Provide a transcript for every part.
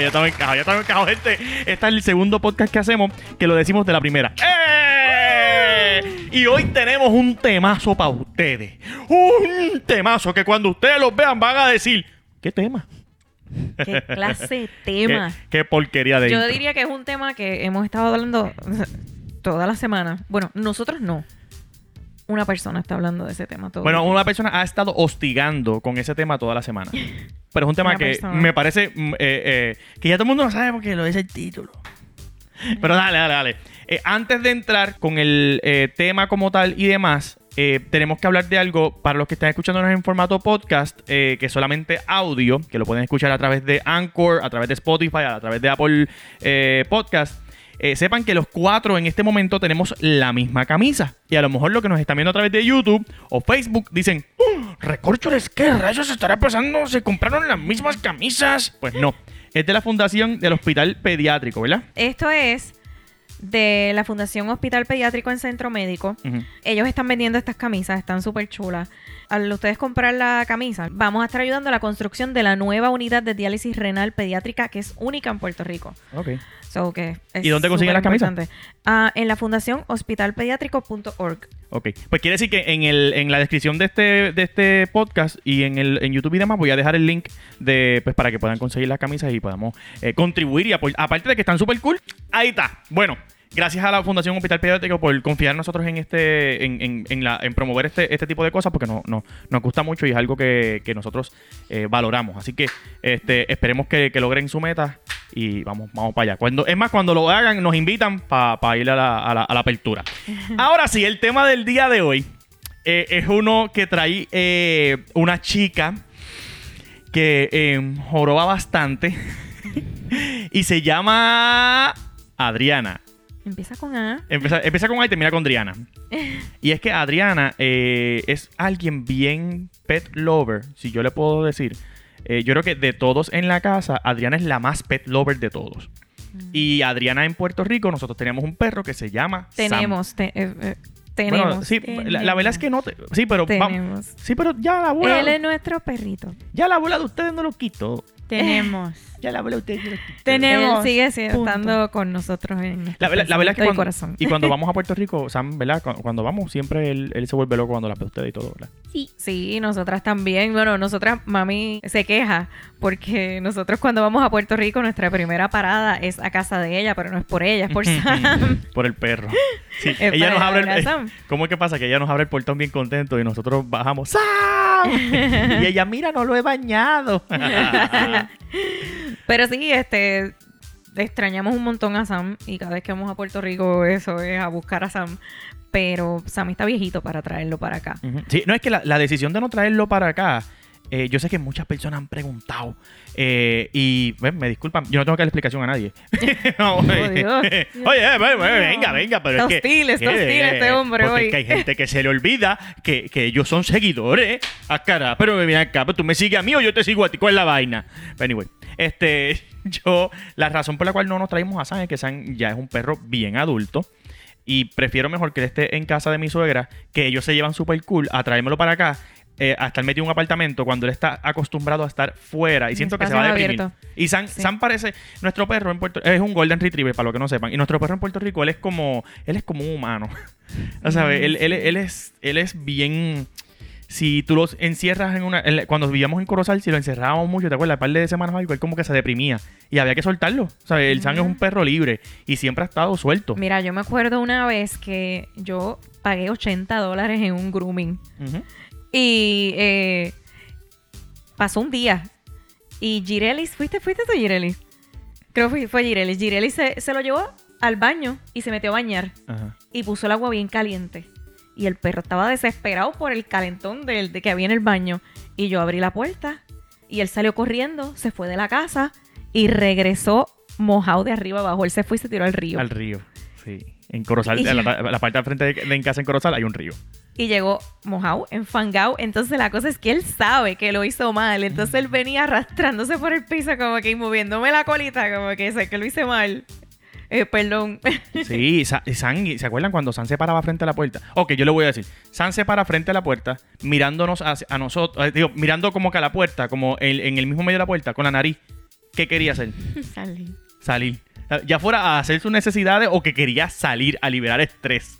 ya estamos encajados, ya estamos encajados, gente. Este es el segundo podcast que hacemos que lo decimos de la primera. ¡Eh! Y hoy tenemos un temazo para ustedes. Un temazo que cuando ustedes los vean van a decir, ¿qué tema? ¿Qué clase de tema? ¿Qué, qué porquería de Yo intro. diría que es un tema que hemos estado hablando toda la semana. Bueno, nosotros no. Una persona está hablando de ese tema todo. Bueno, una persona ha estado hostigando con ese tema toda la semana. Pero es un tema Una que persona. me parece mm, eh, eh, que ya todo el mundo lo sabe porque lo dice el título. Pero dale, dale, dale. Eh, antes de entrar con el tema como tal y demás, eh, tenemos que hablar de algo para los que están escuchándonos en formato podcast, eh, que es solamente audio, que lo pueden escuchar a través de Anchor, a través de Spotify, a través de Apple eh, Podcast. Eh, sepan que los cuatro en este momento tenemos la misma camisa. Y a lo mejor lo que nos están viendo a través de YouTube o Facebook dicen, "Uh, ¿Recorcholes qué rayos estará pasando? ¿Se compraron las mismas camisas? Pues no. Es de la fundación del Hospital Pediátrico, ¿verdad? Esto es de la Fundación Hospital Pediátrico en Centro Médico. Ellos están vendiendo estas camisas, están súper chulas. Al ustedes comprar la camisa, vamos a estar ayudando a la construcción de la nueva unidad de diálisis renal pediátrica que es única en Puerto Rico. So, que es ¿Y dónde consiguen las camisas? Ah, en la fundación hospitalpediátrico.org. Ok. Pues quiere decir que en, el, en la descripción de este, de este podcast y en, el, en YouTube y demás voy a dejar el link de pues para que puedan conseguir las camisas y podamos eh, contribuir y. Aparte de que están súper cool, ahí está. Bueno. Gracias a la Fundación Hospital Pediátrico por confiar en nosotros en este, en, en- en la, en promover este, este tipo de cosas, porque no, no- nos gusta mucho y es algo que, que nosotros eh, valoramos. Así que este, esperemos que, que logren su meta y vamos, vamos para allá. Cuando, es más, cuando lo hagan, nos invitan para ir a la, a la- a la apertura. Ahora sí, el tema del día de hoy eh, es uno que trae eh, una chica que eh, joroba bastante y se llama Adriana. Empieza con A. Empieza, empieza con A y termina con Adriana. Y es que Adriana eh, es alguien bien pet lover, si yo le puedo decir. Eh, yo creo que de todos en la casa, Adriana es la más pet lover de todos. Y Adriana en Puerto Rico, nosotros teníamos un perro que se llama Sam. Tenemos, te- eh, eh, Bueno, tenemos. sí, la, la verdad es que no. te- sí, pero vamos- Tenemos. Sí, pero ya la abuela. Él es nuestro perrito. Ya la abuela de ustedes no lo quitó. Tenemos. Ya la abuela quitó. Tenemos. Él sigue estando con nosotros en La, verdad- la verdad es que pensamiento y cuando, corazón. y cuando vamos a Puerto Rico, Sam, ¿verdad? Cuando, cuando vamos, siempre él, él se vuelve loco cuando la ve a ustedes y todo, ¿verdad? Sí, nosotras también. Bueno, nosotras, mami se queja porque nosotros cuando vamos a Puerto Rico, nuestra primera parada es a casa de ella, pero no es por ella, es por Sam. Por el perro. Sí, Es ella nos abre el, Sam. ¿Cómo es que pasa? Que ella nos abre el portón bien contento y nosotros bajamos ¡Sam! y ella, mira, no lo he bañado. Pero sí, este extrañamos un montón a Sam y cada vez que vamos a Puerto Rico eso es a buscar a Sam. Pero Sam está viejito para traerlo para acá. Sí, no es que la, la decisión de no traerlo para acá, eh, yo sé que muchas personas han preguntado eh, y me disculpan, yo no tengo que dar explicación a nadie. No, oye, Dios. venga, venga, pero Está es que hostil, está eh, hostil este hombre porque hoy. es que hay gente que se le olvida que, que ellos son seguidores. Ah, cara, pero mira acá, pero tú me sigues a mí o yo te sigo a ti, ¿cuál es la vaina? Pero anyway, este, yo, la razón por la cual no nos traímos a San es que San ya es un perro bien adulto. Y prefiero mejor que él esté en casa de mi suegra, que ellos se llevan súper cool, a traérmelo para acá, eh, a estar metido en un apartamento cuando él está acostumbrado a estar fuera. Y En siento que se va a deprimir. Y Sam, Sí. Sam parece, nuestro perro en Puerto es un Golden Retriever, para los que no sepan. Y nuestro perro en Puerto Rico, él es como, él es como un humano. o sea, Mm, él, él- él es, él es bien... Si tú los encierras en una... cuando vivíamos en Corozal, si lo encerrábamos mucho, ¿te acuerdas? Un par de semanas algo, él como que se deprimía. Y había que soltarlo. O sea, el Sam es un perro libre y siempre ha estado suelto. Mira, yo me acuerdo una vez que yo pagué 80 dólares en un grooming. Ujú. Y eh, pasó un día. Y Girelis, ¿fuiste, fuiste tú, Girelis? Creo que fue, Girelis. Girelis se, se lo llevó al baño y se metió a bañar. Ajá. Y puso el agua bien caliente. Y el perro estaba desesperado por el calentón del, de que había en el baño. Y yo abrí la puerta. Y él salió corriendo, se fue de la casa y regresó mojado de arriba abajo. Él se fue y se tiró al río. Al río. Sí. En Corozal, Y- la, la parte de frente de, de en casa en Corozal hay un río. Y llegó mojado, enfangado. Entonces la cosa es que él sabe que lo hizo mal. Entonces él venía arrastrándose por el piso como que y moviéndome la colita como que sé que lo hice mal. Eh, perdón. Sí, San, ¿se acuerdan cuando San se paraba frente a la puerta? Ok, yo le voy a decir. San se para frente a la puerta, mirándonos hacia- a, nosotros, eh, digo, mirando como que a la puerta, como en, en el mismo medio de la puerta, con la nariz. ¿Qué quería hacer? Salir. Eh, Ya fuera a hacer sus necesidades o que quería salir a liberar estrés.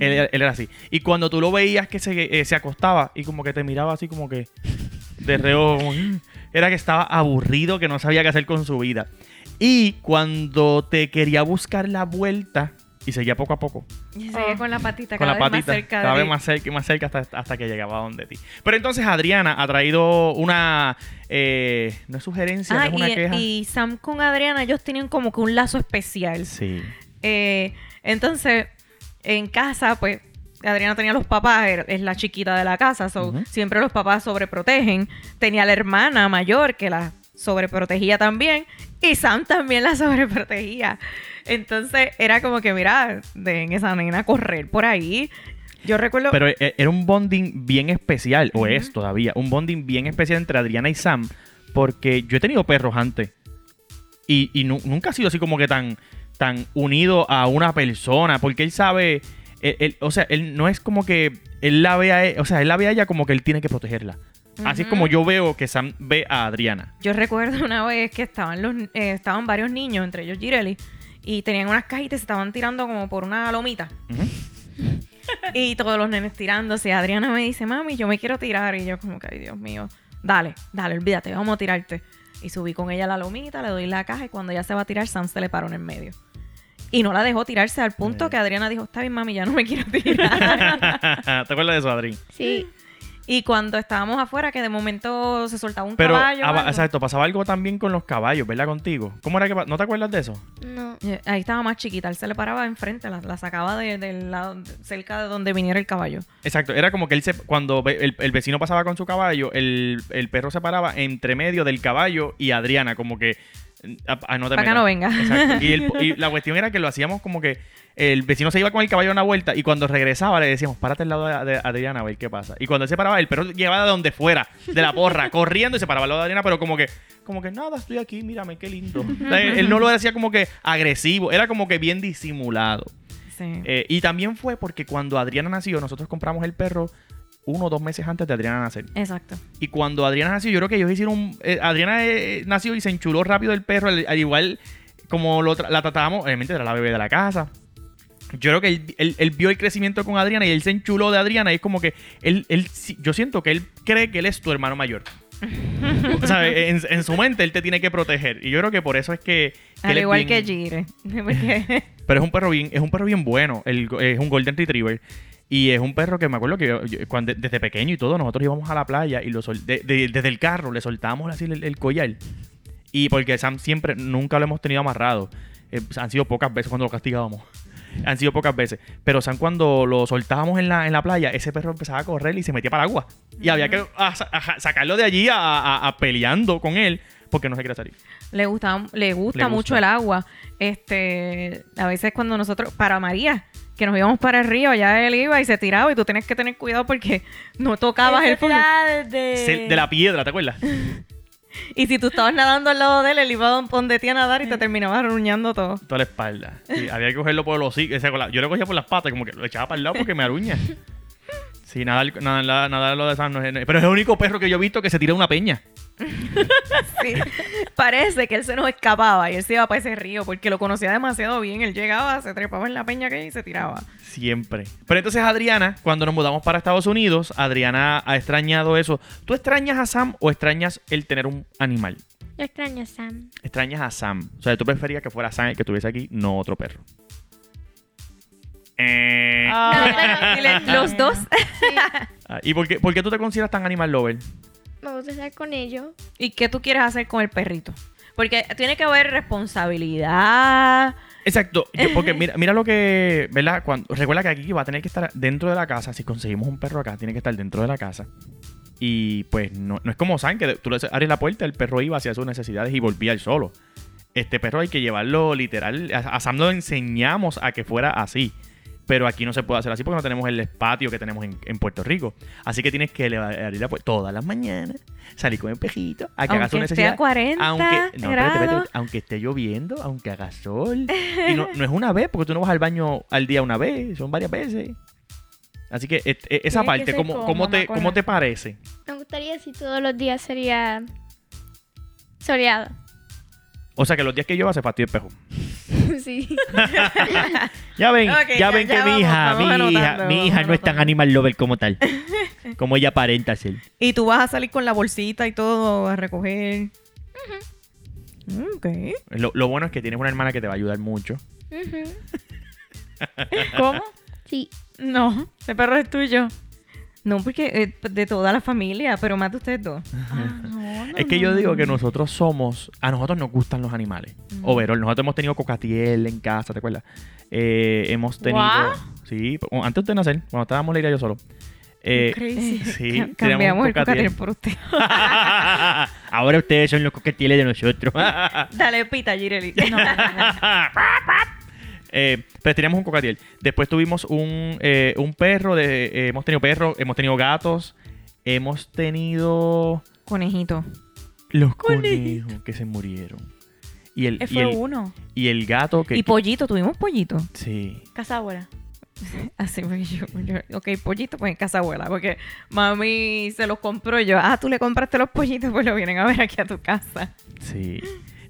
Él, era- él era así. Y cuando tú lo veías que se, eh, se acostaba y como que te miraba así como que de reojo, como, "Mm", era que estaba aburrido, que no sabía qué hacer con su vida. Y cuando te quería buscar la vuelta y seguía poco a poco, Y seguía con la patita con cada la vez patita, más cerca cada de vez más cerca y más cerca hasta, hasta que llegaba donde ti. Pero entonces Adriana ha traído una, eh, no es sugerencia, Ah, no es una y, queja. y Sam con Adriana, ellos tenían como que un lazo especial. Sí. Eh, entonces, en casa, pues, Adriana tenía los papás, era- es la chiquita de la casa, so, siempre los papás sobreprotegen. Tenía la hermana mayor que la sobreprotegía también, y Sam también la sobreprotegía. Entonces, era como que, mira, den esa nena correr por ahí. Yo recuerdo... Pero e- era un bonding bien especial, o es todavía, un bonding bien especial entre Adriana y Sam, porque yo he tenido perros antes. Y, y nu- nunca ha sido así como que tan, tan unido a una persona, porque él sabe, él- él- o sea, él no es como que él la ve a e- o sea, él la ve a ella como que él tiene que protegerla. Así es como yo veo que Sam ve a Adriana. Yo recuerdo una vez que estaban los eh, estaban varios niños, entre ellos Girelli, y tenían unas cajitas y se estaban tirando como por una lomita. Y todos los nenes tirándose. Adriana me dice, mami, yo me quiero tirar. Y yo como que, ay, Dios mío, dale, dale, olvídate, vamos a tirarte. Y subí con ella a la lomita, le doy la caja y cuando ella se va a tirar, Sam se le paró en el medio. Y no la dejó tirarse al punto que Adriana dijo, está bien, mami, ya no me quiero tirar. ¿Te acuerdas de eso, Adri? Sí. Y cuando estábamos afuera, que de momento se soltaba un Pero, caballo. o ah, algo, exacto, pasaba algo también con los caballos, ¿verdad? Contigo. ¿Cómo era que ¿No te acuerdas de eso? No. eh, Ahí estaba más chiquita, él se le paraba enfrente, la, la sacaba de- lado, cerca de donde viniera el caballo. Exacto, era como que él se, cuando ve- el, el vecino pasaba con su caballo, el, el perro se paraba entre medio del caballo y Adriana, como que ah, ah, no te Pa' acá metas. no venga. Exacto. Y, el- y la cuestión era que lo hacíamos como que el vecino se iba con el caballo a una vuelta y cuando regresaba le decíamos, párate al lado de, de Adriana a ver qué pasa. Y cuando él se paraba, el perro llevaba de donde fuera, de la porra, corriendo y se paraba al lado de Adriana, pero como que, como que nada, estoy aquí, mírame, qué lindo. O sea, él, él no lo decía como que agresivo, era como que bien disimulado. Sí. Eh, y también fue porque cuando Adriana nació, nosotros compramos el perro uno o dos meses antes de Adriana nacer. Exacto. Y cuando Adriana nació, yo creo que ellos hicieron un... eh, Adriana eh, nació y se enchuló rápido el perro, al, al igual como lo tra- la tratábamos, obviamente era la bebé de la casa. Yo creo que él, él- él vio el crecimiento con Adriana y él se enchuló de Adriana y es como que él, él, yo siento que él cree que él es tu hermano mayor. o sea, en, en su mente él te tiene que proteger. Y yo creo que por eso es que... Al igual bien- que Gire. Porque- pero es un perro bien, es un perro bien bueno. El- es un Golden Retriever. Y es un perro que me acuerdo que yo- yo- cuando, desde pequeño y todo, nosotros íbamos a la playa y lo sol- de- de- desde el carro le soltábamos así el, el collar. Y porque Sam siempre, nunca lo hemos tenido amarrado. Eh, han sido pocas veces cuando lo castigábamos. Han sido pocas veces. Pero Sam cuando lo soltábamos en la, en la playa, ese perro empezaba a correr y se metía para el agua. Y había que a- a- sacarlo de allí a peleando con él porque no se quería salir. le gusta, le gusta Le mucho gusta. el agua. Este, a veces cuando nosotros, para María, que nos íbamos para el río, allá él iba y se tiraba y tú tenías que tener cuidado porque no tocabas el fondo. De la piedra, ¿te acuerdas? Y si tú estabas nadando al lado de él, él iba a donde ti a nadar y te terminaba arruñando todo. toda la espalda. Había que cogerlo por los hocicos. o sea, con la- Yo lo cogía por las patas, como que lo echaba para el lado porque me aruña. Sí, nada, nada, nada, nada de lo de Sam no es- Pero es el único perro que yo he visto que se tira de una peña. Sí. Parece que él se nos escapaba y él se iba para ese río porque lo conocía demasiado bien. Él llegaba, se trepaba en la peña que hay y se tiraba. Siempre. Pero entonces Adriana, cuando nos mudamos para Estados Unidos, Adriana ha extrañado eso. ¿Tú extrañas a Sam o extrañas el tener un animal? Yo extraño a Sam. Extrañas a Sam. O sea, tú preferías que fuera Sam el que estuviese aquí, no otro perro. Eh, Ah, los dos. ah, ¿Y por qué, por qué tú te consideras tan animal lover? Me gusta estar con ellos. ¿Y qué tú quieres hacer con el perrito? Porque tiene que haber responsabilidad. Exacto, yo- porque mira, mira lo que, ¿verdad? Cuando, recuerda que aquí va a tener que estar dentro de la casa. Si conseguimos un perro acá, tiene que estar dentro de la casa. Y pues no, no es como Sam, que tú le abres la puerta, el perro iba hacia sus necesidades y volvía él solo. Este perro hay que llevarlo literal. A, a Sam lo enseñamos a que fuera así. Pero aquí no se puede hacer así porque no tenemos el patio que tenemos en, en Puerto Rico. Así que tienes que abrir la puerta todas las mañanas, salir con el espejito, a que haga su Aunque esté necesidad. a 40 aunque, no, espérate, espérate, aunque esté lloviendo, aunque haga sol. Y no, no es una vez, porque tú no vas al baño al día una vez, son varias veces. Así que et- e- esa que parte, ¿cómo, cómo, te, ¿cómo te parece? Me gustaría si todos los días sería soleado. O sea, que los días que llueva se fastidia el espejo. sí. Ya ven, ya, ya- ven ya que mi hija, mi hija, mi hija no es tan animal lover como tal. como ella aparenta ser. Y tú vas a salir con la bolsita y todo a recoger. Mm, Ok. Lo, lo bueno es que tienes una hermana que te va a ayudar mucho. Ujú. ¿Cómo? Sí. No, ese perro es tuyo. No, porque eh, de toda la familia, pero más de ustedes dos. Ah, no, no, Es que yo no. digo que nosotros somos, a nosotros nos gustan los animales. Overall, nosotros hemos tenido cocatiel en casa, ¿te acuerdas? Eh, hemos tenido, Guau. sí, antes de nacer, cuando estábamos Leila y yo solo. Eh, Crazy. sí, Cam- Cambiamos el cocatiel cocatiel. por usted. Ahora ustedes son los coquetieles de nosotros. Dale, pita, Gireli. Eh, pero teníamos un cocatiel. Después tuvimos un, eh, un perro. De, eh, hemos tenido perros, hemos tenido gatos. Hemos tenido Conejito. los Conejito. conejos que se murieron. Y el, y Fue el, uno. y el gato que... Y pollito, tuvimos pollito. sí. Casa abuela. Así fue yo, yo- ok, pollito pues en casa abuela, porque mami se los compró yo, ah, tú le compraste los pollitos, pues lo vienen a ver aquí a tu casa. Sí.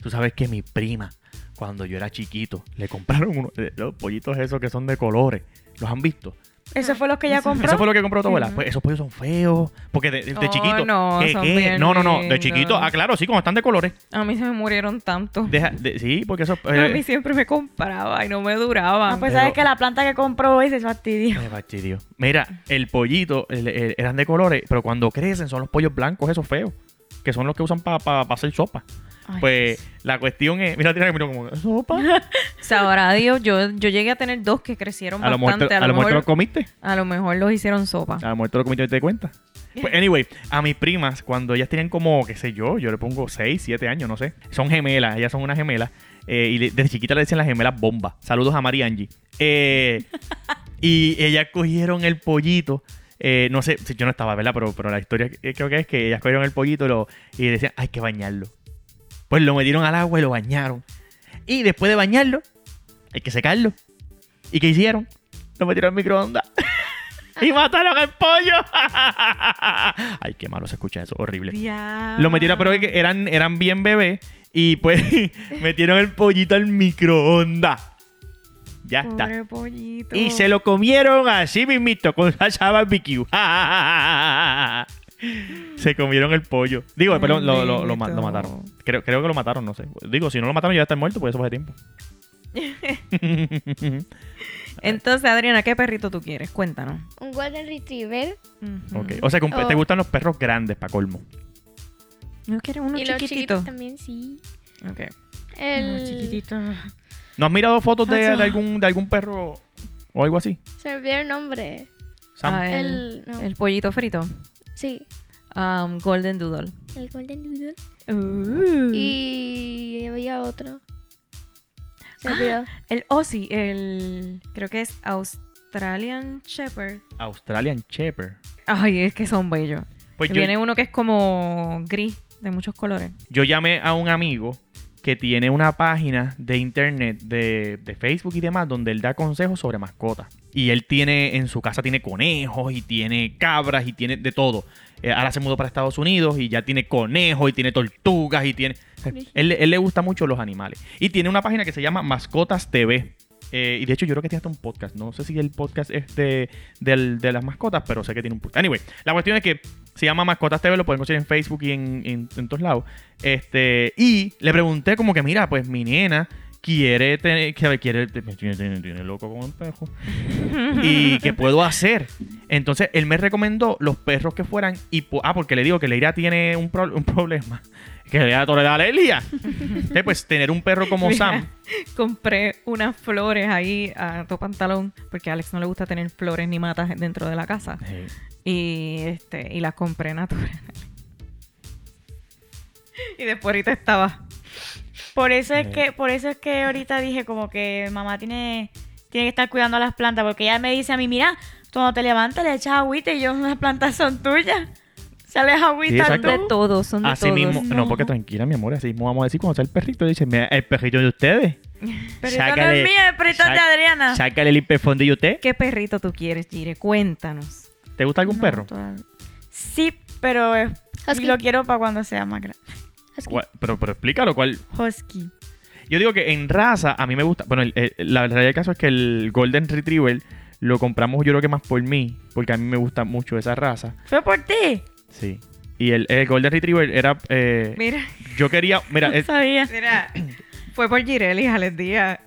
Tú sabes que mi prima, cuando yo era chiquito, le compraron uno, de los pollitos esos que son de colores. ¿Los han visto? Eso fue lo que ella compró. ¿Eso fue lo que compró tu abuela? Pues esos pollos son feos. Porque de, de Oh, chiquito. no, ¿qué, son qué? bien No, no, no. De chiquito. Ah, claro, sí, como están de colores. A mí se me murieron tanto. Deja, de- sí, porque eso. a eh, mí siempre me compraba y no me duraban. Ah, pues Pero- sabes que la planta que compró hoy se fastidió. Me fastidió. Mira, el pollito el- el- eran de colores, pero cuando crecen son los pollos blancos, esos feos. Que son los que usan para hacer sopa. Ay, Pues la cuestión es. Mira, tiene que mirar como. ¿Sopa? Sabrá Dios, yo, yo llegué a tener dos que crecieron A lo mejor bastante. te- a lo mejor te lo comiste. a lo mejor los hicieron sopa. A lo mejor te lo comiste y te cuenta. Pues, anyway, a mis primas, cuando ellas tenían como, qué sé yo, yo le pongo 6, 7 años, no sé. Son gemelas, ellas son unas gemelas. eh, y desde chiquita le decían las gemelas bomba. Saludos a María Angie. Eh, y ellas cogieron el pollito. eh, no sé, si yo no estaba, ¿verdad? Pero, pero la historia que- creo que es que ellas cogieron el pollito y, lo- y decían, hay que bañarlo. Pues lo metieron al agua y lo bañaron. Y después de bañarlo, hay que secarlo. ¿Y qué hicieron? Lo metieron al microondas. y mataron el pollo. Ay, qué malo se escucha eso, horrible. Lo metieron, pero eran, eran bien bebés. Y pues metieron el pollito al microondas. Ya está. Pobre pollito. Y se lo comieron así mismito, con salsa barbecue. se comieron el pollo. Digo, Ay, perdón, lo, lo- lo mataron. Creo, creo que lo mataron, no sé. Digo, si no lo mataron ya está muerto, pues eso fue de tiempo. Entonces, Adriana, ¿qué perrito tú quieres? Cuéntanos. Un Golden Retriever. Ujú. Ok. O sea, que un te Oh. gustan los perros grandes, para colmo. ¿No quieres uno y los chiquitito? chiquitos también, sí. Ok. El... ¿No has mirado fotos de, Acho. de algún, de algún perro o algo así? Se me olvidó el nombre. Sam. Ah, el, El... No. el pollito frito. Sí. Um, Golden Doodle. El Golden Doodle. Uh. Y había otro. Ah. me olvidó. El Aussie, el... Creo que es Australian Shepherd. Australian Shepherd. Ay, es que son bellos. Pues Y yo, Viene uno que es como gris, de muchos colores. yo llamé a un amigo que tiene una página de internet, de, de Facebook y demás, donde él da consejos sobre mascotas. Y él tiene, en su casa tiene conejos y tiene cabras y tiene de todo. Eh, ahora se mudó para Estados Unidos y ya tiene conejos y tiene tortugas y tiene... Él, él le gusta mucho los animales. Y tiene una página que se llama Mascotas TV. Eh, y de hecho yo creo que tiene hasta un podcast. No sé si el podcast es de, del- de las mascotas, pero sé que tiene un podcast. Anyway, la cuestión es que se llama Mascotas TV, lo pueden conseguir en Facebook y en, en, en todos lados. Este, y le pregunté como que, mira, pues mi nena quiere tener, que quiere, tiene, tiene- tiene loco con el perro. y qué puedo hacer. Entonces él me recomendó los perros que fueran y ah porque le digo que Leira tiene un, pro- un problema que le da toda la Elia. Entonces, pues tener un perro como Mira, Sam. Compré unas flores ahí a tu pantalón, porque a Alex no le gusta tener flores ni matas dentro de la casa. Y este, y las compré naturales. Y después ahorita estaba. Por eso es Eh. que, por eso es que ahorita dije como que mamá tiene, tiene que estar cuidando las plantas porque ella me dice a mí, mira, cuando te levantas le echas agüita y yo, las plantas son tuyas. Sales Sí, agüita. Son exacto. de todos, son de Así todos. mismo, no. No. porque tranquila, mi amor, así mismo vamos a decir cuando sea el perrito, dice, mira, el perrito de ustedes. Pero no es mío, el perrito es de Adriana. Sácale el hiperfondo y usted. ¿Qué perrito tú quieres, Gire? Cuéntanos. ¿Te gusta algún No, perro? todavía- Sí, pero eh, lo quiero para cuando sea más grande. Pero, pero explícalo, ¿cuál? Husky. Yo digo que en raza, a mí me gusta. Bueno, el- el- la realidad del caso es que el Golden Retriever lo compramos, yo creo que más por mí, porque a mí me gusta mucho esa raza. ¿Fue por ti? Sí. Y el, el Golden Retriever era. eh, Mira, yo quería. Mira, No es- sabía. mira. Fue por Girelis, Alex Díaz.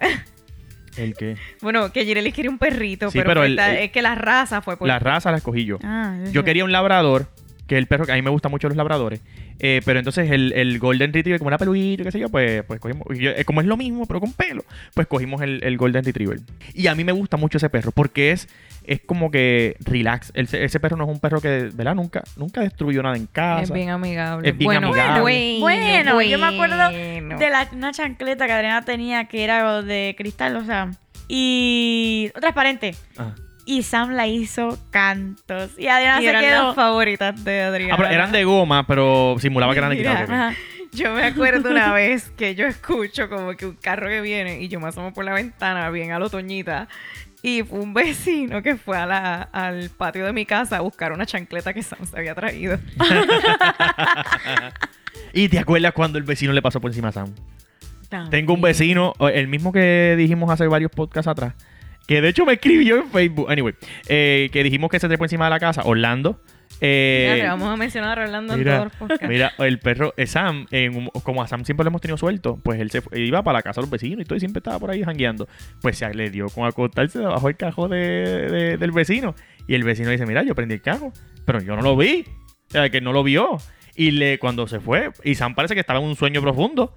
el que. Bueno, que Girelis quería un perrito, Sí, pero, pero fue el- esta- el- es que la raza fue por... La raza la escogí yo. Ah, Yo quería un labrador, que es el perro que a mí me gustan mucho los labradores. eh, pero entonces el, el Golden Retriever, como era peludito, qué sé yo, pues, pues cogimos. yo- eh, como es lo mismo, pero con pelo, pues cogimos el, el Golden Retriever. Y a mí me gusta mucho ese perro, porque es, es como que relax. El- ese perro no es un perro que, ¿verdad? Nunca, nunca destruyó nada en casa. Es bien amigable. Es bien bueno, amigable. Bueno, Bueno, yo me acuerdo de la, una chancleta que Adriana tenía que era de cristal, o sea, y transparente. Ah. Y Sam la hizo cantos. Y Adriana Y se eran quedó. las favoritas de Adriana. Ah, pero eran de goma, pero simulaba que eran de. Ajá. Yo me acuerdo una vez que yo escucho como que un carro que viene y yo me asomo por la ventana bien a lo toñita y fue un vecino que fue a la- al patio de mi casa a buscar una chancleta que Sam se había traído. ¿Y te acuerdas cuando el vecino le pasó por encima a Sam? Tengo un vecino, el mismo que dijimos hace varios podcasts atrás, que de hecho me escribió en Facebook, anyway, eh, que dijimos que se trepó encima de la casa, Orlando. eh, Mira, vamos a mencionar a Orlando en mira, todos los podcasts. mira, el perro, eh, Sam, en como a Sam siempre lo hemos tenido suelto, pues él se iba para la casa de los vecinos y todo, y siempre estaba por ahí jangueando. Pues se le dio con acostarse debajo del cajón de, de- del vecino. Y el vecino dice, mira, yo prendí el carro, pero yo no lo vi. O sea, que no lo vio. Y le, cuando se fue, y Sam parece que estaba en un sueño profundo.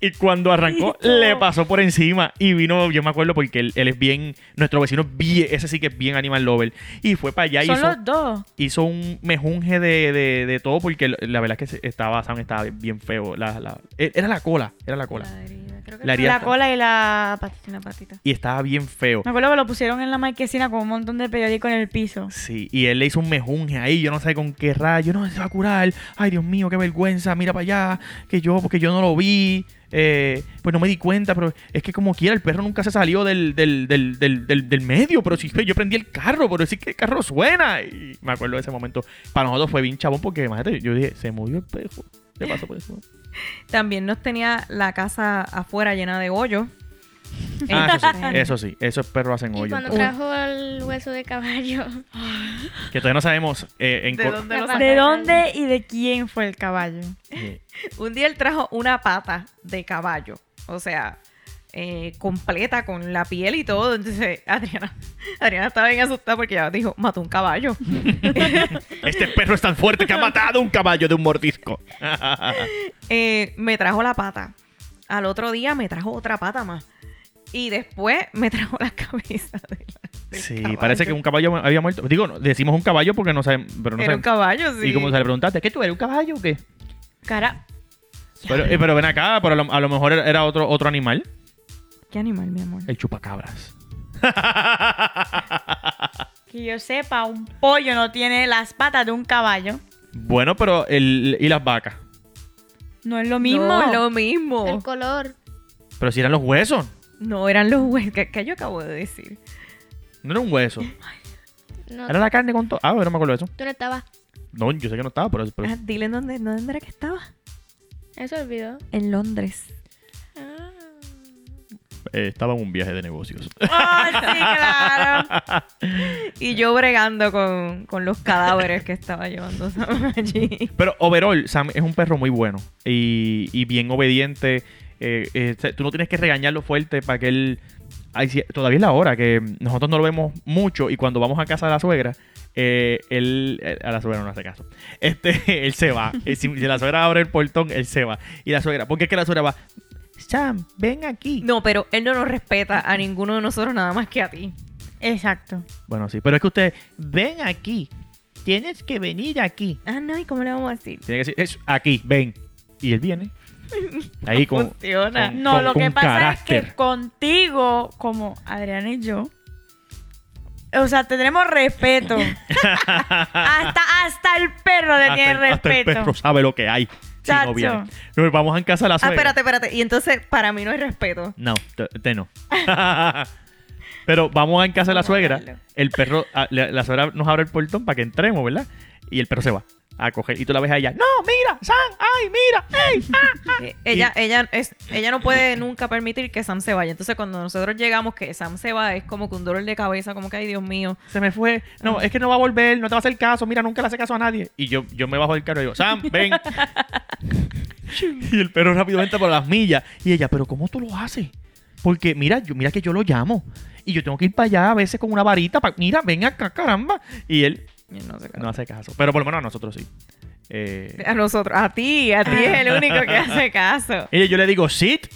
Y cuando arrancó, le pasó por encima y vino, yo me acuerdo porque él, él es bien, nuestro vecino bien, ese sí que es bien animal lover. Y fue para allá y Son hizo, los dos. hizo un mejunje de, de, de todo porque la- verdad es que estaba, Sam estaba bien feo. La, la- e, era la cola, era la cola. La herida, creo que La La cola y la patita. Y estaba bien feo. Me acuerdo que lo pusieron en la marquesina con un montón de periódico en el piso. Sí, y él le hizo un mejunje ahí, yo no sé con qué rayo, no, se va a curar, ay Dios mío, qué vergüenza, mira para allá, que yo, porque yo no lo vi, eh, pues no me di cuenta, pero es que como quiera, el perro nunca se salió del, del, del, del, del- del medio, pero sí, yo prendí el carro, pero sí que el carro suena, y me acuerdo de ese momento, para nosotros fue bien chabón, porque imagínate, yo dije, se movió el perro, ¿qué pasó por eso? También nos tenía la casa afuera llena de hoyos. Ah, eso sí, eso sí, esos perros hacen Y hoyo. cuando Uy. trajo el hueso de caballo. Que todavía no sabemos eh, en ¿De dónde lo ¿De dónde y de quién fue el caballo? Un día él trajo una pata de caballo. O sea, eh, completa con la piel y todo. Entonces, Adriana, Adriana estaba bien asustada porque ya dijo, mató un caballo. Este perro es tan fuerte que ha matado un caballo de un mordisco. Eh, me trajo la pata. Al otro día me trajo otra pata más. Y después me trajo la cabeza de la- del Sí, caballo. parece que un caballo había muerto. Digo, decimos un caballo porque no sabemos, pero no Era un sabemos. caballo, sí. Y como se le preguntaste, ¿qué tú eres un caballo o qué? Cara. Pero, eh, pero ven acá, pero a lo, a lo mejor era- era otro, otro animal. ¿Qué animal, mi amor? El chupacabras. Que yo sepa, un pollo no tiene las patas de un caballo. bueno, pero el, y las vacas. No es lo mismo. No, es lo mismo. El color. Pero si eran los huesos. No, eran los huesos. ¿Qué, qué yo acabo de decir? No era un hueso. No, Era la carne con todo. Ah, no me acuerdo de eso. tú no estabas. No, yo sé que no estaba, pero, pero- Ah, dile en dónde, dónde era que estaba. Eso olvidó. En Londres. Ah. Eh, estaba en un viaje de negocios. ¡Ay, sí, claro! Y yo bregando con, con los cadáveres que estaba llevando Sam allí. Pero overall, Sam es un perro muy bueno y, y bien obediente. Eh, eh, tú no tienes que regañarlo fuerte para que él... ay, sí, todavía es la hora que nosotros no lo vemos mucho y cuando vamos a casa de la suegra, eh, él... eh, a la suegra no hace caso. Este, él se va. Si, si la suegra abre el portón, él se va. Y la suegra... porque es que la suegra va... Sam, ven aquí. No, pero él no nos respeta a ninguno de nosotros nada más que a ti. Exacto. Bueno, sí, pero es que usted... Ven aquí. Tienes que venir aquí. Ah, no, ¿y cómo le vamos a decir? Tiene que decir, "Es aquí, ven. Y él viene. Ahí con... Funciona. con- No, con- lo que pasa es que contigo, como Adrián y yo, o sea, tendremos respeto. hasta, hasta el perro le hasta, tiene el, hasta el respeto. perro sabe lo que hay. Si no Chacho. vamos en casa de la Ah, suegra. espérate, espérate. Y entonces, para mí no hay respeto. No, te, no. Pero vamos en casa de la a suegra. El perro, ah, la, la suegra nos abre el portón para que entremos, ¿verdad? Y el perro se va a coger. Y tú la ves a ella. No, mira, Sam, ay, mira, ey, ah, ah". Eh, Ella, ella, es, ella no puede nunca permitir que Sam se vaya. Entonces, cuando nosotros llegamos, que Sam se va, es como que un dolor de cabeza, como que, ay, Dios mío. Se me fue. No, es que no va a volver, no te va a hacer caso. Mira, nunca le hace caso a nadie. Y yo, yo me bajo del carro y digo, Sam, ven. y el perro rápidamente por las millas. Y ella, pero ¿cómo tú lo haces? Porque mira, yo, mira que yo lo llamo. Y yo tengo que ir para allá a veces con una varita. pa- mira, ven acá, caramba. Y él Y no hace caso. Pero por lo menos a nosotros sí. Eh, A nosotros, a ti, a ti es el único que hace caso. y yo le digo, sit.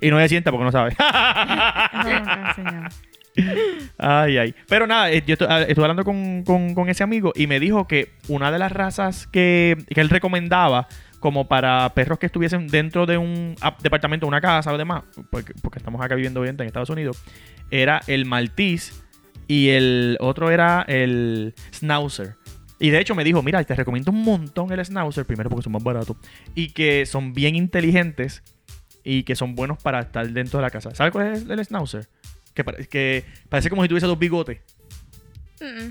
Y no se sienta porque no sabe. No. Ay, ay. Pero nada, eh, yo estu- ah, estuve hablando con, con- con ese amigo y me dijo que una de las razas que, que él recomendaba como para perros que estuviesen dentro de un ap- departamento, una casa o demás, porque, porque estamos acá viviendo bien en Estados Unidos, era el maltiz y el otro era el schnauzer. Y de hecho me dijo, mira, te recomiendo un montón el schnauzer, primero porque son más baratos, y que son bien inteligentes y que son buenos para estar dentro de la casa. ¿Sabes cuál es el schnauzer? Que, pare- que parece como si tuviese dos bigotes.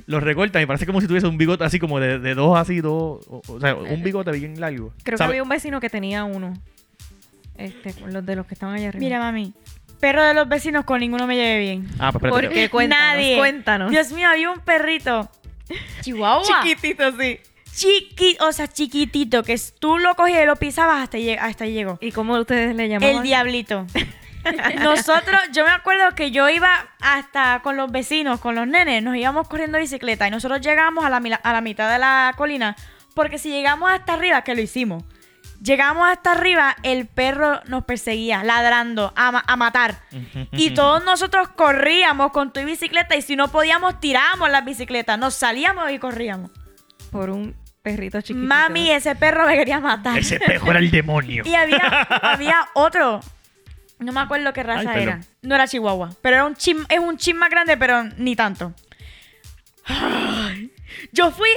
Los recortan y parece como si tuviese un bigote así como de, de dos así, dos. O, o sea, un bigote bien largo. Creo que había un vecino que tenía uno. Este, los de los que estaban allá arriba. Mira, mami. Perro de los vecinos con ninguno me lleve bien. Ah, pues espérate. ¿Por qué? Cuéntanos, Nadie. cuéntanos. Dios mío, había un perrito. Chihuahua. Chiquitito, sí. Chiqui, o sea, chiquitito, que es- tú lo cogías y lo pisabas hasta, hasta ahí llegó. ¿Y cómo ustedes le llamaban? El diablito. Nosotros, yo me acuerdo que yo iba hasta con los vecinos, con los nenes, nos íbamos corriendo bicicleta y nosotros llegamos a la, a la mitad de la colina, porque si llegamos hasta arriba, que lo hicimos, llegamos hasta arriba, el perro nos perseguía, ladrando, a, ma- a matar. Y todos nosotros corríamos con tu bicicleta y si no podíamos, tirábamos las bicicletas, nos salíamos y corríamos. Por un perrito chiquitito. Mami, ese perro me quería matar. Ese pejo era el demonio. Y había, había otro. No me acuerdo qué raza Ay, era. No era Chihuahua. Pero era un chin, es un chin más grande, pero ni tanto. Yo fui,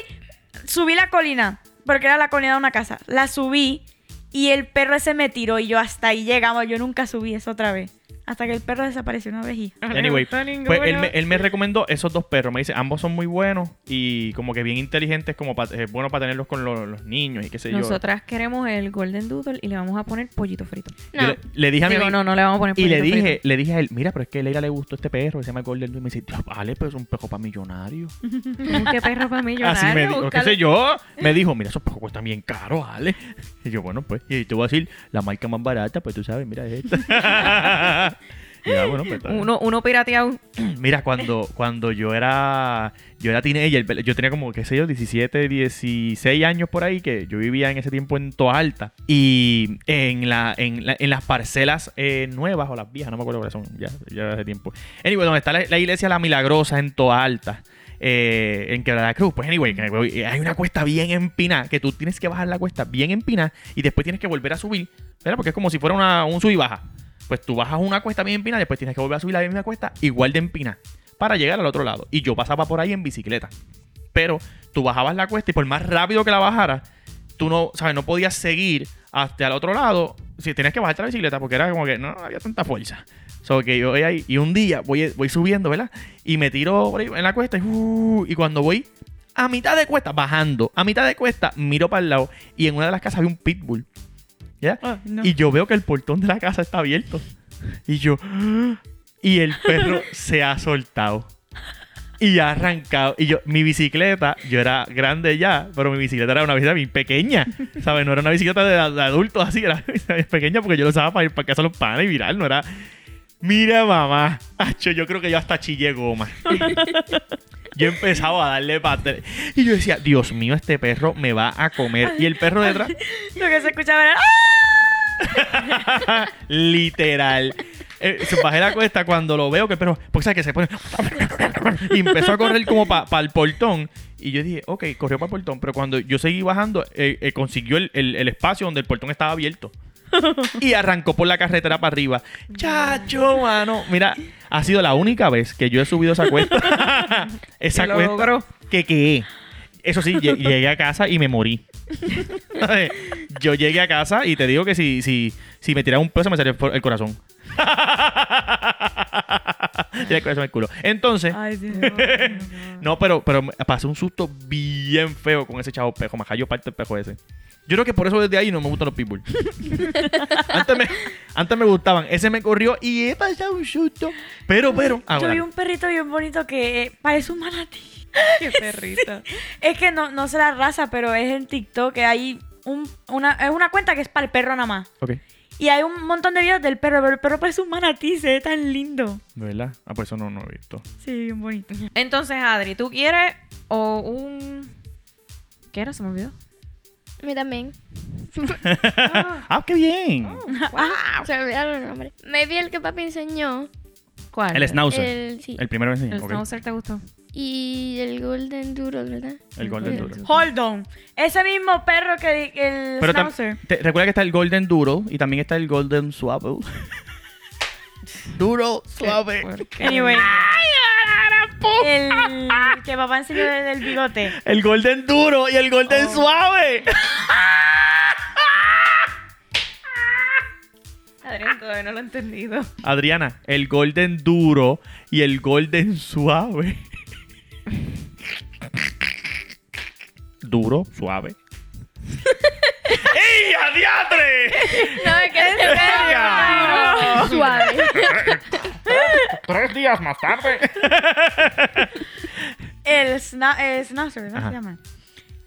subí la colina, porque era la colina de una casa. La subí y el perro ese me tiró y yo hasta ahí llegamos. Yo nunca subí eso otra vez. Hasta que el perro desapareció una y... Le Anyway, pues él me, él me recomendó esos dos perros. Me dice, ambos son muy buenos y como que bien inteligentes, como pa- es bueno para tenerlos con lo- los niños y qué sé yo. Nosotras queremos el Golden Doodle y le vamos a poner pollito frito. Yo No. le, le dije a mi Digo, amigo- no, no le vamos a poner Y pollito le dije, frito. le dije a él, mira, pero es que a Leira le gustó este perro, que se llama Golden Doodle. Y me dice, "Dios, vale, pero es un perro para millonario. ¿Cómo que perro para millonario? Así me dijo, qué sé yo. Me dijo, mira, esos perros cuestan bien caro, ¿vale? Y yo, bueno, pues, y te voy a decir, la marca más barata, pues tú sabes, mira es esta. Y ya, bueno, pues. Uno, uno pirateado. Mira, cuando, cuando yo era yo era teenager, yo tenía como, qué sé yo, 17, 16 años por ahí, que yo vivía en ese tiempo en Toa Alta. Y en, la, en, la- en las parcelas eh, nuevas o las viejas, no me acuerdo cuáles son, ya, ya hace tiempo. Anyway, donde está la, la iglesia La Milagrosa en Toa Alta. eh, en Quebrada Cruz, pues anyway, que hay una cuesta bien empinada, que tú tienes que bajar la cuesta bien empinada y después tienes que volver a subir, ¿verdad? Porque es como si fuera una, un sub y baja. Pues tú bajas una cuesta bien empinada, después tienes que volver a subir la misma cuesta igual de empinada para llegar al otro lado. Y yo pasaba por ahí en bicicleta. Pero tú bajabas la cuesta y por más rápido que la bajaras, tú no, ¿sabes? No podías seguir hasta el otro lado. Si tenías que bajarte la bicicleta porque era como que no había tanta fuerza. So que yo voy ahí y un día voy, voy subiendo, ¿verdad? Y me tiro por ahí en la cuesta y, uh, y cuando voy a mitad de cuesta, bajando, a mitad de cuesta, miro para el lado y en una de las casas había un pitbull. ¿Ya? Oh, no. Y yo veo que el portón de la casa está abierto. Y yo. Y el perro se ha soltado. Y ha arrancado. Y yo, mi bicicleta, yo era grande ya, pero mi bicicleta era una bicicleta bien pequeña. ¿Sabes? No era una bicicleta de, de adultos así, era pequeña porque yo lo usaba para ir para casa a los panes y viral, no era. Mira, mamá. Acho, yo creo que yo hasta chillé goma. Yo empezaba a darle patas. Y yo decía, Dios mío, este perro me va a comer. Y el perro detrás. Lo que se escuchaba era... ¡ah! Literal. Eh, bajé la cuesta cuando lo veo que el perro, porque sabes que se pone y empezó a correr como para el portón y yo dije, ok, corrió para el portón, pero cuando yo seguí bajando eh, eh, consiguió el, el- el espacio donde el portón estaba abierto. y arrancó por la carretera para arriba. Chacho, mano. Mira, ha sido la única vez que yo he subido esa cuesta. esa cuesta. logró. Que qué. Eso sí, lle- llegué a casa y me morí. yo llegué a casa y te digo que si, si, si me tiraba un peso me salía el, el corazón. El corazón el culo. Entonces, Ay, Dios. no, pero, pero pasé un susto bien feo con ese chavo pejo. Me cayó parte del pejo ese. Yo creo que por eso desde ahí no me gustan los pitbull. antes, me, antes me gustaban. Ese me corrió y he pasado un susto. Pero, pero. Yo ahora, vi un perrito bien bonito que eh, parece un manatí. Qué perrito. Es que no, no sé la raza, pero es en TikTok que hay un, una, es una cuenta que es para el perro nada más. Ok. Y hay un montón de videos del perro, pero el perro parece un manatí, se ve tan lindo. ¿De verdad? Ah, pues eso no, no he visto. Sí, bien bonito. Entonces, Adri, ¿tú quieres o un... ¿Qué era? Se me olvidó. A mí también. ah, qué bien. Se me olvidaron los nombres. Maybe el que papi enseñó. ¿Cuál? El Schnauzer. El, sí. El primero que enseñé. ¿El ok. Schnauzer te gustó? Y el Golden Duro, ¿verdad? El Golden Doodle. Hold on. Ese mismo perro que el Pero Schnauzer. te- recuerda que está el Golden Duro y también está el Golden Suave. Duro, suave. Anyway. El que papá enseñó desde el bigote. El Golden Duro y el Golden Oh. Suave. Adrián todavía no lo he entendido. Adriana, el Golden Duro y el Golden Suave. Duro, suave. ¡Ey, adiatre! No, es que ¡Venga! suave. Tres días más tarde. El, sna el Schnauzer, ¿cómo Ajá. se llama?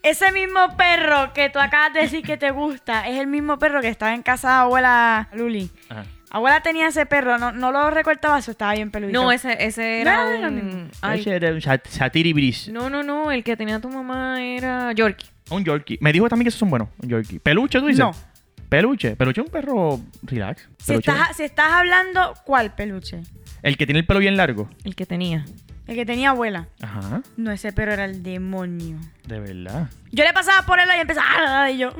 Ese mismo perro que tú acabas de decir que te gusta es el mismo perro que estaba en casa de abuela Luli. Ajá. Abuela tenía ese perro, no, no lo recortaba, eso estaba bien peludito. No, ese, ese era No, no, no, un... ay, Ese era un sat- Satiribris. no, no, no. El que tenía tu mamá era Yorkie. Un Yorkie. Me dijo también que esos son buenos. Un Yorkie. Peluche, tú dices. No. Peluche. Peluche es un perro relax. Si estás, si estás hablando, ¿cuál peluche? El que tiene el pelo bien largo. El que tenía. El que tenía abuela. Ajá. No, ese perro era el demonio. De verdad. Yo le pasaba por él y empezaba. "Ah", Y yo.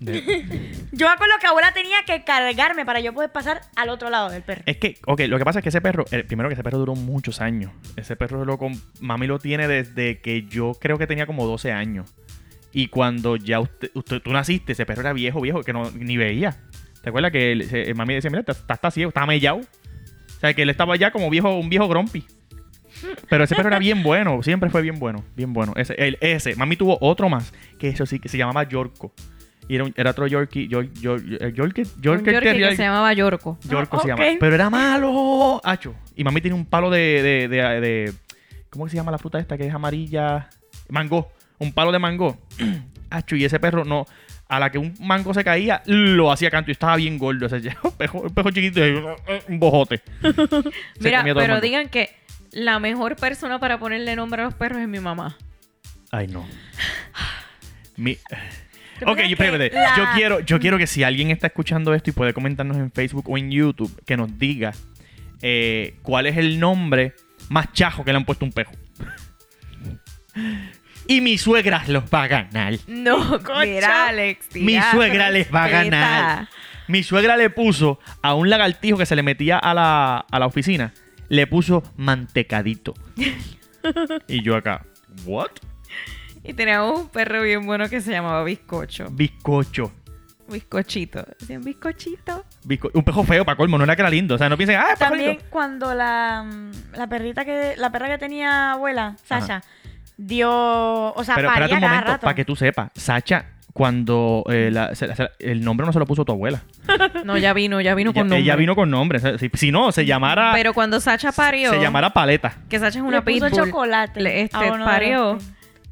Yo me acuerdo que abuela tenía que cargarme para yo poder pasar al otro lado del perro. Es que, ok, lo que pasa es que ese perro, el, primero que ese perro duró muchos años. Ese perro lo mami lo tiene desde que yo creo que tenía como 12 años. Y cuando ya usted, usted- tú naciste, ese perro era viejo, viejo, que no ni veía. ¿Te acuerdas que el- se- mami decía, mira, está, está, está ciego, está mellado? O sea, que él estaba ya como viejo, un viejo grumpy. Pero ese perro era bien bueno, siempre fue bien bueno, bien bueno. Ese, el, ese, mami tuvo otro más, que eso sí, que se llamaba Yorko. Y era, un- era otro Yorkie, York, York, York, que se llamaba Yorko. Yorko Ah, se llama. Pero era malo. Hacho. Y mami tiene un palo de, de, de, de- ¿Cómo que se llama la fruta esta que es amarilla? Mango. Un palo de mango. Hacho. Y ese perro no. A la que un mango se caía, lo hacía canto. Y estaba bien gordo. Ese un pejo, un pejo chiquito. y Un bojote. Mira, pero digan que la mejor persona para ponerle nombre a los perros es mi mamá. Ay, no. Mi... ¿Tú Ok, espérate. la- Yo quiero, yo quiero que si alguien está escuchando esto y puede comentarnos en Facebook o en YouTube, que nos diga eh, cuál es el nombre más chajo que le han puesto a un pejo. Y mi suegra los va a ganar. No, Cocha. mira, Alex. Mi tía, suegra les va a ganar. Mi suegra le puso a un lagartijo que se le metía a la, a la oficina, le puso mantecadito. y yo acá, ¿what? Y teníamos un perro bien bueno que se llamaba Bizcocho. Bizcocho. Bizcochito. Decían bizcochito. Bizco- un pejo feo para colmo, no era que era lindo. O sea, no piensen, ah, es También cuando la, la perrita que la perra que tenía abuela, Sasha, dio, o sea, Pero paría espérate un cada momento, rato. para que tú sepas. Sacha, cuando eh, la- se- se- el nombre no se lo puso tu abuela. No, ya vino, ya vino Ella, con nombre. ella vino con nombre. O sea, Si, si no, se llamara, Pero cuando Sacha parió, se llamara paleta. que Sacha es Le una puso pitbull, chocolate. le- este, a uno de parió.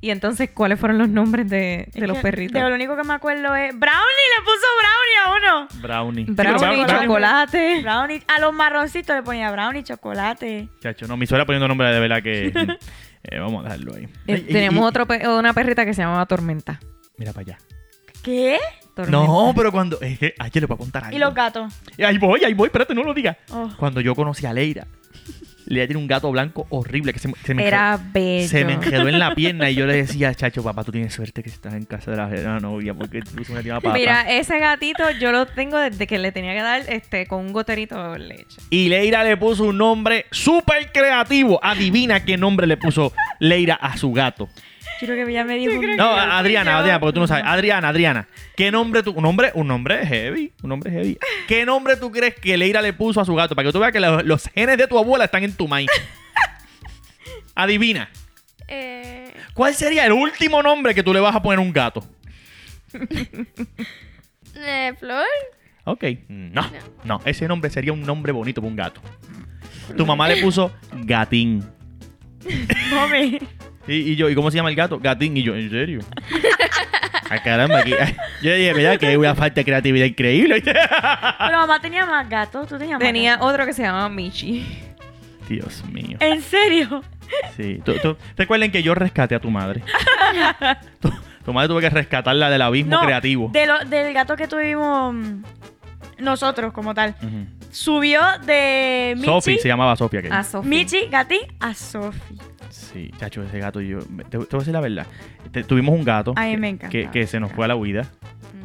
Y entonces, ¿cuáles fueron los nombres de, los que perritos? De lo único que me acuerdo es Brownie le puso Brownie a uno. Brownie. Sí, Brownie, Brownie- chocolate. Brownie, a los marroncitos le ponía Brownie, chocolate. Chacho, no, mi suegra poniendo nombre de verdad que. eh, vamos a dejarlo ahí. Eh, Tenemos otro pe- una perrita que se llamaba Tormenta. Mira para allá. ¿Qué? Tormenta. No, pero cuando. Es que ayer le voy a contar algo. Y los gatos. Ahí voy, ahí voy, espérate, no lo digas. Oh. Cuando yo conocí a Leira. Leira tiene un gato blanco horrible que se, me- se me Era bello. se me enredó en la pierna y yo le decía, chacho, papá, tú tienes suerte que estás en casa de la, de la novia porque tú me una pata. Mira, ese gatito yo lo tengo desde que le tenía que dar este con un goterito de leche. Y Leira le puso un nombre súper creativo. Adivina qué nombre le puso Leira a su gato. Yo creo que ya me dijo. un- No, Adriana, Adriana, porque tú no sabes. Adriana, Adriana. ¿Qué nombre tú? Un nombre, un nombre heavy. Un nombre heavy. ¿Qué nombre tú crees que Leira le puso a su gato? Para que tú veas que los, los genes de tu abuela están en tu mind. Adivina. Eh, ¿Cuál sería el último nombre que tú le vas a poner a un gato? eh, Flor. Ok. No, no. Ese nombre sería un nombre bonito para un gato. Tu mamá le puso Gatín. Mami. Y, y yo, ¿y cómo se llama el gato? Gatín. Y yo, ¿en serio? Ay, caramba, aquí. ay, Yo dije, ¿verdad? Que hay una falta de creatividad increíble. Pero mamá tenía más gatos. Tú tenías más Tenía gatos? otro que se llamaba Michi. Dios mío. ¿En serio? Sí. Tú- tú- recuerden que yo rescaté a tu madre. tu, tu madre tuve que rescatarla del abismo No, creativo. De lo, del gato que tuvimos nosotros como tal. Ujú. Subió de Michi, Sophie se llamaba Sofía. aquella. A Sofía. Michi, Gati, a Sophie. Sí, chacho, ese gato yo... Te, te voy a decir la verdad. Te- tuvimos un gato A mí que, me encanta. que, que se nos fue a la huida.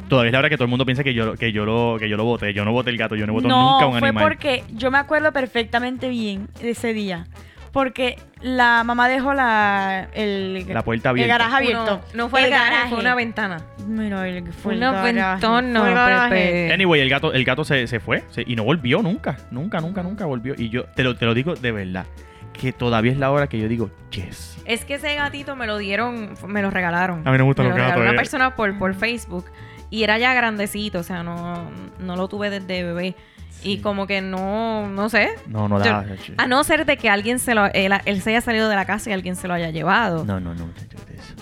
Todavía es la hora que todo el mundo piensa que yo, que yo lo que yo lo boté. Yo no boté el gato, yo no boté No, nunca un fue animal. porque yo me acuerdo perfectamente bien de ese día. Porque la mamá dejó la, el, La puerta el abierta. garaje abierto. No, no fue el, garaje, garaje. fue una ventana. Mira, el, fue el Una garaje, ventana, fue el garaje. Pepe. Anyway, el gato, el gato se, se fue se- y no volvió nunca. Nunca, nunca, nunca volvió. Y yo te lo, te lo digo de verdad. Que todavía es la hora que yo digo, yes. Es que ese gatito me lo dieron, me lo regalaron. A mí no me gustan Me los lo gatos, Una eh. persona por, por Facebook. Y era ya grandecito, o sea, no, no lo tuve desde bebé. Y como que no, no sé. No, no Yo- da. chacho. A no ser de que alguien se lo, él, él se haya salido de la casa y alguien se lo haya llevado. No, no, no, muchacho, de eso.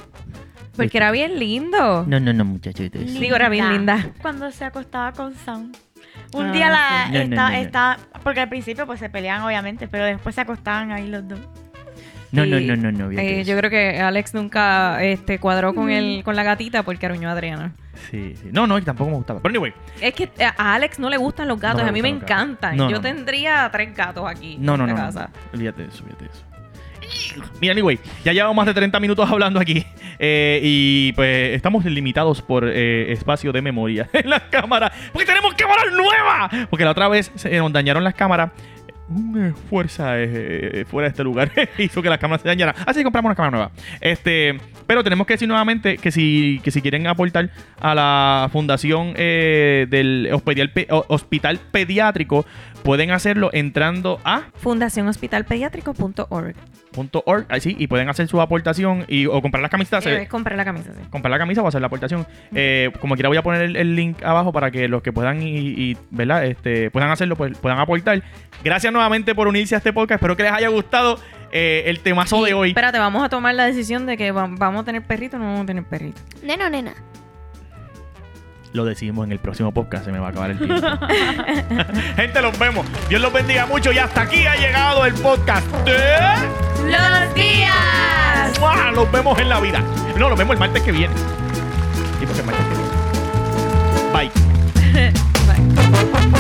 Porque era bien lindo. No, no, no, muchacho, de eso. Digo, era bien linda. Cuando se acostaba con Sam. Un Ah, día la sí. No, no, está, no, no. está, porque al principio pues se peleaban obviamente, pero después se acostaban ahí los dos. No, no, no, no, no. eh, yo creo que Alex nunca este, cuadró con, el, con la gatita porque aruñó a Adriana. Sí, sí. No, no, y tampoco me gustaba. Pero anyway. Es que a Alex no le gustan los gatos, No a mí me encantan. No, Yo no. tendría tres gatos aquí No, no, en no. la no. casa. Olvídate de eso, olvídate de eso. Mira, anyway, ya llevamos más de 30 minutos hablando aquí eh, y pues estamos limitados por eh, espacio de memoria en las cámaras porque tenemos cámaras nuevas. Porque la otra vez se nos dañaron las cámaras. Una fuerza eh, fuera de este lugar hizo que las cámaras se dañaran. Así que compramos una cámara nueva. Este, pero tenemos que decir nuevamente que si, que si quieren aportar a la fundación eh, del hospital, hospital pediátrico, pueden hacerlo entrando a Fundacionhospitalpediátrico.org. .org, así, y pueden hacer su aportación y, o comprar las camisetas. Eh, compré la camisa, sí. comprar la camisa o hacer la aportación. Eh, como quiera voy a poner el, el link abajo para que los que puedan y, y, ¿verdad? Este, puedan hacerlo, pues puedan aportar. Gracias nuevamente por unirse a este podcast. Espero que les haya gustado eh, el temazo de hoy. Espérate, vamos a tomar la decisión de que va- vamos a tener perrito o no vamos a tener perrito. Nena o nena. Lo decimos en el próximo podcast, se me va a acabar el tiempo. Gente, los vemos. Dios los bendiga mucho y hasta aquí ha llegado el podcast de... ¡Los días! ¡Mua! Los vemos en la vida. No, los vemos el martes que viene. Sí, porque el martes que viene. Bye. Bye.